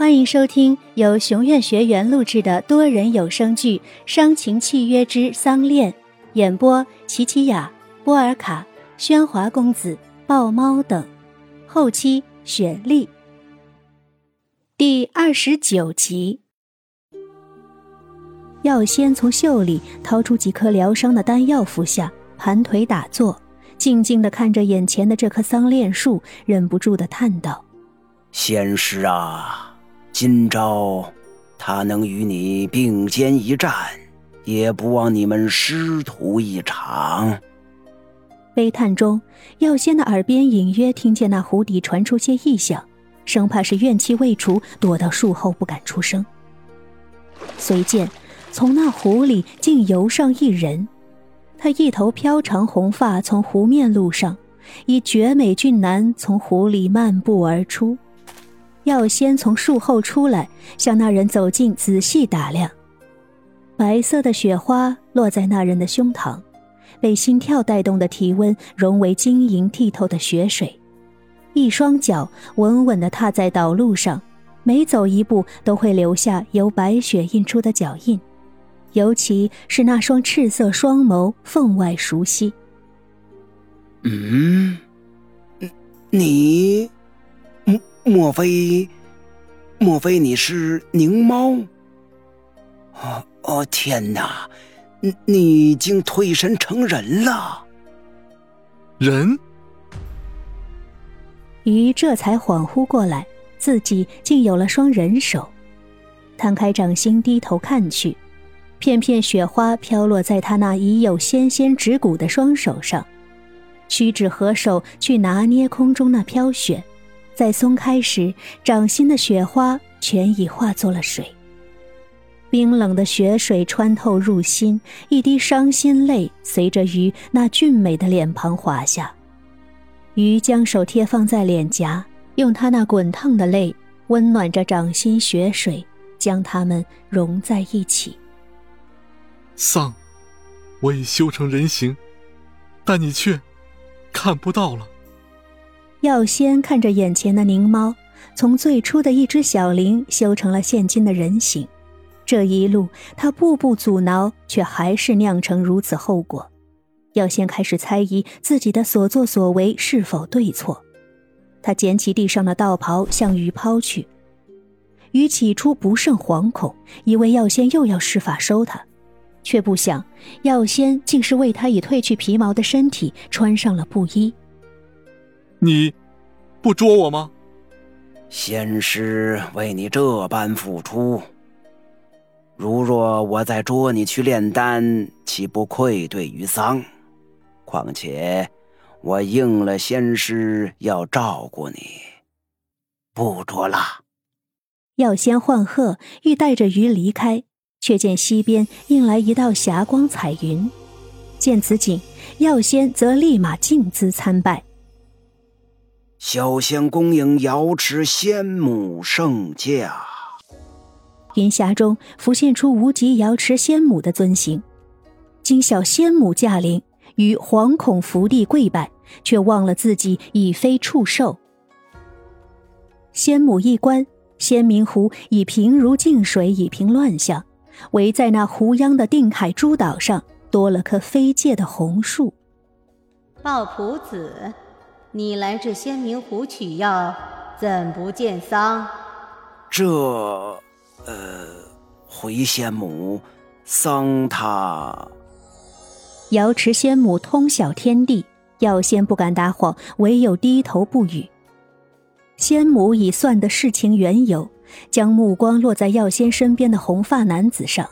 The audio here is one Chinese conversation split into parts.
欢迎收听由熊院学员录制的多人有声剧《伤情契约之丧恋》，演播：琪琪雅、波尔卡、喧哗公子、豹猫等，后期雪莉。第二十九集，药仙从袖里掏出几颗疗伤的丹药服下，盘腿打坐，静静的看着眼前的这棵桑恋树，忍不住的叹道：“仙师啊！”今朝，他能与你并肩一战，也不枉你们师徒一场。悲叹中，药仙的耳边隐约听见那湖底传出些异响，生怕是怨气未除，躲到树后不敢出声。随见，从那湖里竟游上一人，他一头飘长红发从湖面露上，以绝美俊男从湖里漫步而出。药仙从树后出来，向那人走近，仔细打量。白色的雪花落在那人的胸膛，被心跳带动的体温融为晶莹剔透的雪水。一双脚稳稳地踏在道路上，每走一步都会留下由白雪印出的脚印。尤其是那双赤色双眸，分外熟悉。嗯，你。莫非，莫非你是宁猫？哦哦，天哪！你你已经退身成人了。人？鱼这才恍惚过来，自己竟有了双人手。摊开掌心，低头看去，片片雪花飘落在他那已有纤纤指骨的双手上，屈指合手去拿捏空中那飘雪。在松开时，掌心的雪花全已化作了水。冰冷的雪水穿透入心，一滴伤心泪随着鱼那俊美的脸庞滑下。鱼将手贴放在脸颊，用他那滚烫的泪温暖着掌心雪水，将它们融在一起。丧，我已修成人形，但你却看不到了。药仙看着眼前的凝猫，从最初的一只小灵修成了现今的人形，这一路他步步阻挠，却还是酿成如此后果。药仙开始猜疑自己的所作所为是否对错，他捡起地上的道袍向鱼抛去。鱼起初不甚惶恐，以为药仙又要施法收他，却不想药仙竟是为他已褪去皮毛的身体穿上了布衣。你，不捉我吗？仙师为你这般付出，如若我再捉你去炼丹，岂不愧对于桑？况且我应了仙师要照顾你，不捉了。药仙唤鹤，欲带着鱼离开，却见西边映来一道霞光彩云。见此景，药仙则立马敬姿参拜。小仙恭迎瑶池仙母圣驾。云霞中浮现出无极瑶池仙母的尊形。今小仙母驾临，于惶恐伏地跪拜，却忘了自己已非畜兽。仙母一观，仙明湖已平如镜水，已平乱象，唯在那湖央的定海诸岛上，多了棵飞界的红树。抱朴子。你来这仙明湖取药，怎不见桑？这，呃，回仙母，桑他。瑶池仙母通晓天地，药仙不敢答谎，唯有低头不语。仙母已算得事情缘由，将目光落在药仙身边的红发男子上。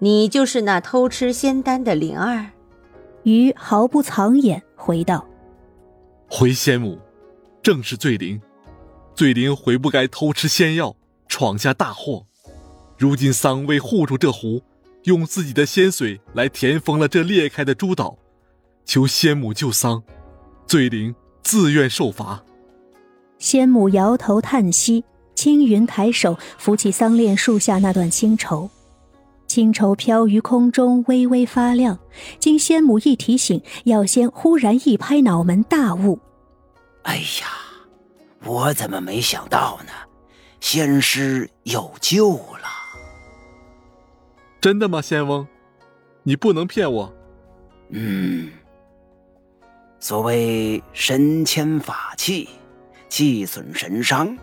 你就是那偷吃仙丹的灵儿？鱼毫不藏眼回道。回仙母，正是醉灵。醉灵悔不该偷吃仙药，闯下大祸。如今桑为护住这湖，用自己的仙水来填封了这裂开的诸岛，求仙母救桑。醉灵自愿受罚。仙母摇头叹息，青云抬手扶起桑恋树下那段青绸，青绸飘于空中，微微发亮。经仙母一提醒，药仙忽然一拍脑门，大悟：“哎呀，我怎么没想到呢？仙师有救了。真的吗，仙翁？你不能骗我。嗯，所谓神牵法器，气损神伤。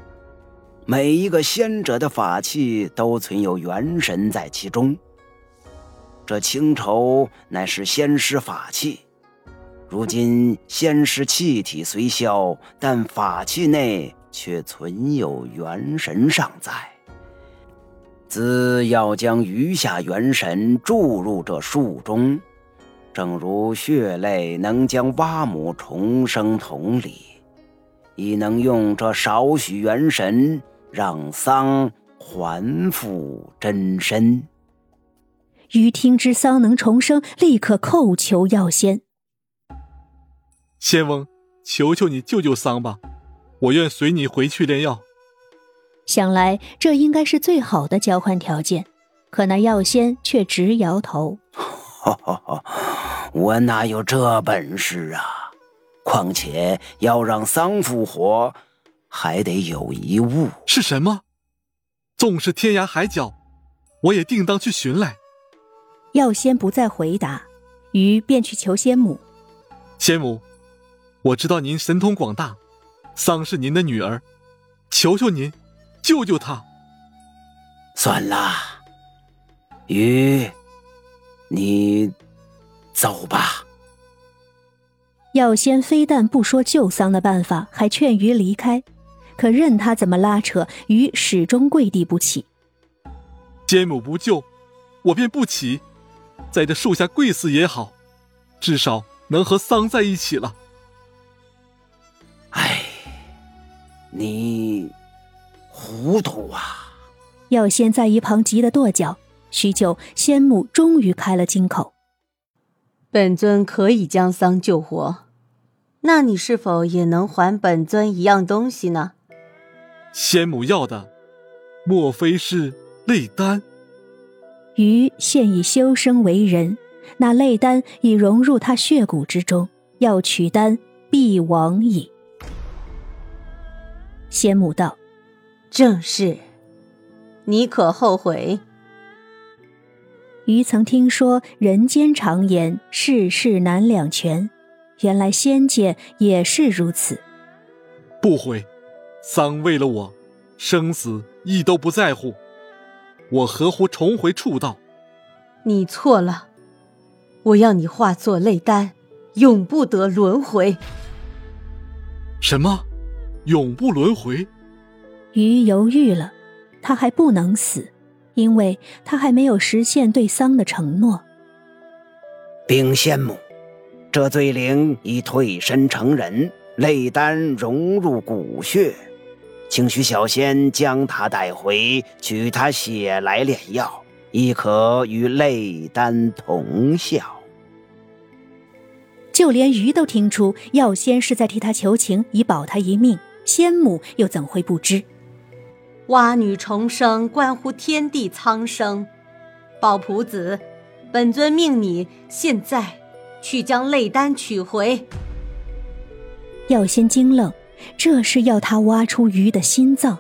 每一个仙者的法器都存有元神在其中。这青绸乃是仙师法器，如今仙师气体虽消，但法器内却存有元神尚在。兹要将余下元神注入这树中，正如血泪能将蛙母重生同理，亦能用这少许元神。让桑还复真身。于听之桑能重生，立刻叩求药仙。仙翁，求求你救救桑吧，我愿随你回去炼药。想来这应该是最好的交换条件，可那药仙却直摇头。我哪有这本事啊？况且要让桑复活。还得有一物是什么？纵是天涯海角，我也定当去寻来。药仙不再回答，鱼便去求仙母。仙母，我知道您神通广大，桑是您的女儿，求求您，救救她。算了，鱼，你走吧。药仙非但不说救桑的办法，还劝鱼离开。可任他怎么拉扯，鱼始终跪地不起。仙母不救，我便不起，在这树下跪死也好，至少能和桑在一起了。哎，你糊涂啊！药仙在一旁急得跺脚。许久，仙母终于开了金口：“本尊可以将桑救活，那你是否也能还本尊一样东西呢？”仙母要的，莫非是泪丹？鱼现已修生为人，那泪丹已融入他血骨之中，要取丹必亡矣。仙母道：“正是。你可后悔？”鱼曾听说人间常言世事难两全，原来仙界也是如此。不悔。桑为了我，生死亦都不在乎，我何乎重回畜道？你错了，我要你化作泪丹，永不得轮回。什么？永不轮回？鱼犹豫了，他还不能死，因为他还没有实现对桑的承诺。冰仙母，这罪灵已退身成人，泪丹融入骨血。请许小仙将他带回，取他血来炼药，亦可与泪丹同效。就连鱼都听出药仙是在替他求情，以保他一命。仙母又怎会不知？蛙女重生关乎天地苍生，抱朴子，本尊命你现在去将泪丹取回。药仙惊愣。这是要他挖出鱼的心脏。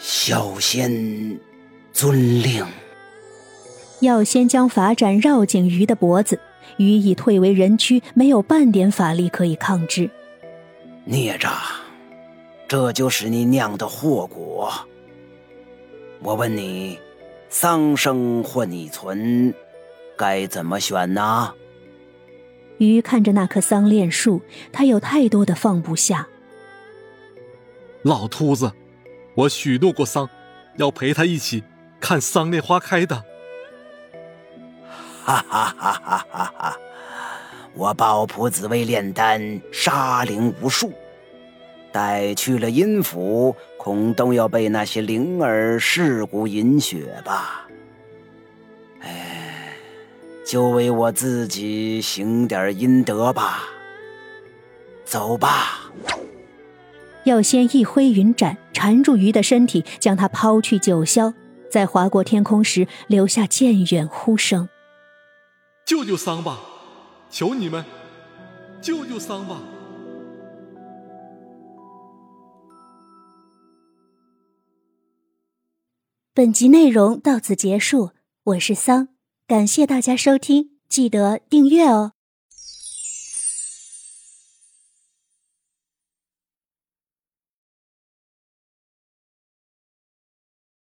小仙遵令。要先将法斩绕紧鱼的脖子，鱼已退为人躯，没有半点法力可以抗之。孽障，这就是你酿的祸果。我问你，丧生或你存，该怎么选呢？鱼看着那棵桑恋树，他有太多的放不下。老秃子，我许诺过桑，要陪他一起看桑恋花开的。哈哈哈哈哈哈！我抱朴子为炼丹，杀灵无数，待去了阴府，恐都要被那些灵儿噬骨饮血吧。就为我自己行点阴德吧。走吧。要先一挥云斩，缠住鱼的身体，将它抛去九霄，在划过天空时留下渐远呼声。救救桑吧，求你们，救救桑吧。本集内容到此结束，我是桑。感谢大家收听，记得订阅哦。